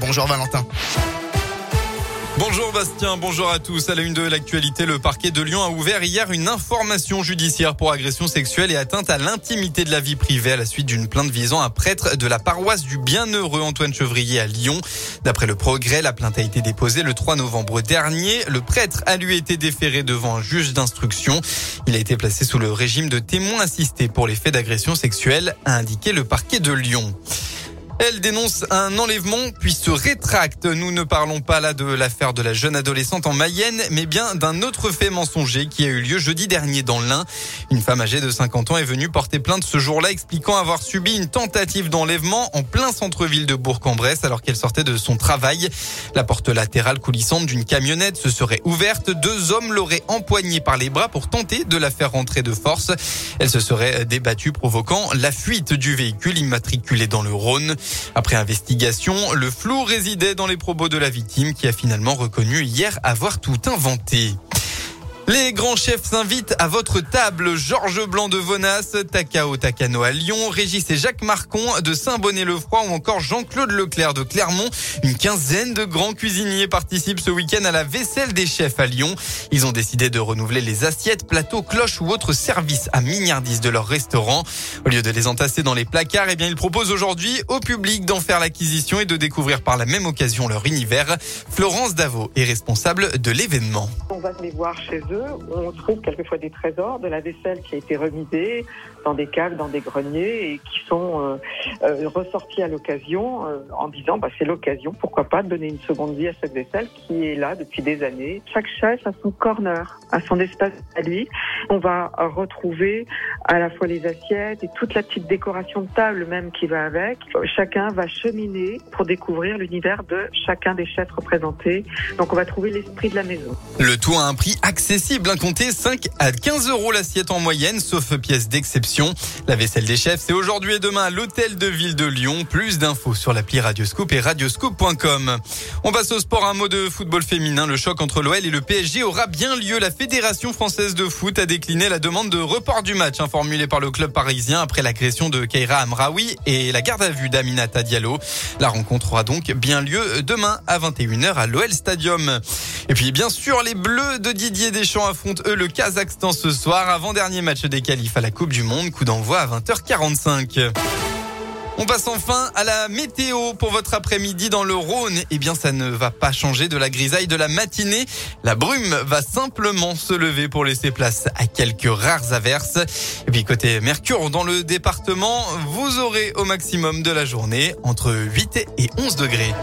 Bonjour Valentin. Bonjour Bastien, bonjour à tous. À la une de l'actualité, le parquet de Lyon a ouvert hier une information judiciaire pour agression sexuelle et atteinte à l'intimité de la vie privée à la suite d'une plainte visant un prêtre de la paroisse du Bienheureux Antoine Chevrier à Lyon. D'après le progrès, la plainte a été déposée le 3 novembre dernier. Le prêtre a lui été déféré devant un juge d'instruction. Il a été placé sous le régime de témoin assisté pour les faits d'agression sexuelle, a indiqué le parquet de Lyon. Elle dénonce un enlèvement puis se rétracte. Nous ne parlons pas là de l'affaire de la jeune adolescente en Mayenne, mais bien d'un autre fait mensonger qui a eu lieu jeudi dernier dans l'Ain. Une femme âgée de 50 ans est venue porter plainte ce jour-là expliquant avoir subi une tentative d'enlèvement en plein centre-ville de Bourg-en-Bresse alors qu'elle sortait de son travail. La porte latérale coulissante d'une camionnette se serait ouverte. Deux hommes l'auraient empoignée par les bras pour tenter de la faire rentrer de force. Elle se serait débattue provoquant la fuite du véhicule immatriculé dans le Rhône. Après investigation, le flou résidait dans les propos de la victime qui a finalement reconnu hier avoir tout inventé. Les grands chefs s'invitent à votre table. Georges Blanc de Vonas, Takao Takano à Lyon, Régis et Jacques Marcon de Saint-Bonnet-le-Froid ou encore Jean-Claude Leclerc de Clermont. Une quinzaine de grands cuisiniers participent ce week-end à la vaisselle des chefs à Lyon. Ils ont décidé de renouveler les assiettes, plateaux, cloches ou autres services à milliardistes de leur restaurant. Au lieu de les entasser dans les placards, eh bien, ils proposent aujourd'hui au public d'en faire l'acquisition et de découvrir par la même occasion leur univers. Florence Davo est responsable de l'événement. On trouve quelquefois des trésors, de la vaisselle qui a été remisée dans des caves, dans des greniers et qui sont euh, euh, ressortis à l'occasion euh, en disant bah, c'est l'occasion, pourquoi pas, de donner une seconde vie à cette vaisselle qui est là depuis des années. Chaque chef a son corner, a son espace à lui. On va retrouver à la fois les assiettes et toute la petite décoration de table même qui va avec. Chacun va cheminer pour découvrir l'univers de chacun des chefs représentés. Donc on va trouver l'esprit de la maison. Le tout a un prix accessible, un compté 5 à 15 euros l'assiette en moyenne, sauf pièces d'exception. La vaisselle des chefs, c'est aujourd'hui et demain à l'hôtel de ville de Lyon. Plus d'infos sur l'appli Radioscoop et radioscoop.com. On passe au sport, un mot de football féminin. Le choc entre l'OL et le PSG aura bien lieu. La Fédération française de foot a décliné la demande de report du match hein, formulée par le club parisien après l'agression de Keira Amraoui et la garde à vue d'Aminata Diallo. La rencontre aura donc bien lieu demain à 21h à l'OL Stadium. Et puis bien sûr, les Bleus de Didier Deschamps affrontent eux le Kazakhstan ce soir, avant-dernier match des qualifs à la Coupe du Monde, coup d'envoi à 20h45. On passe enfin à la météo pour votre après-midi dans le Rhône. Eh bien, ça ne va pas changer de la grisaille de la matinée. La brume va simplement se lever pour laisser place à quelques rares averses. Et puis, côté Mercure, dans le département, vous aurez au maximum de la journée entre 8 et 11 degrés.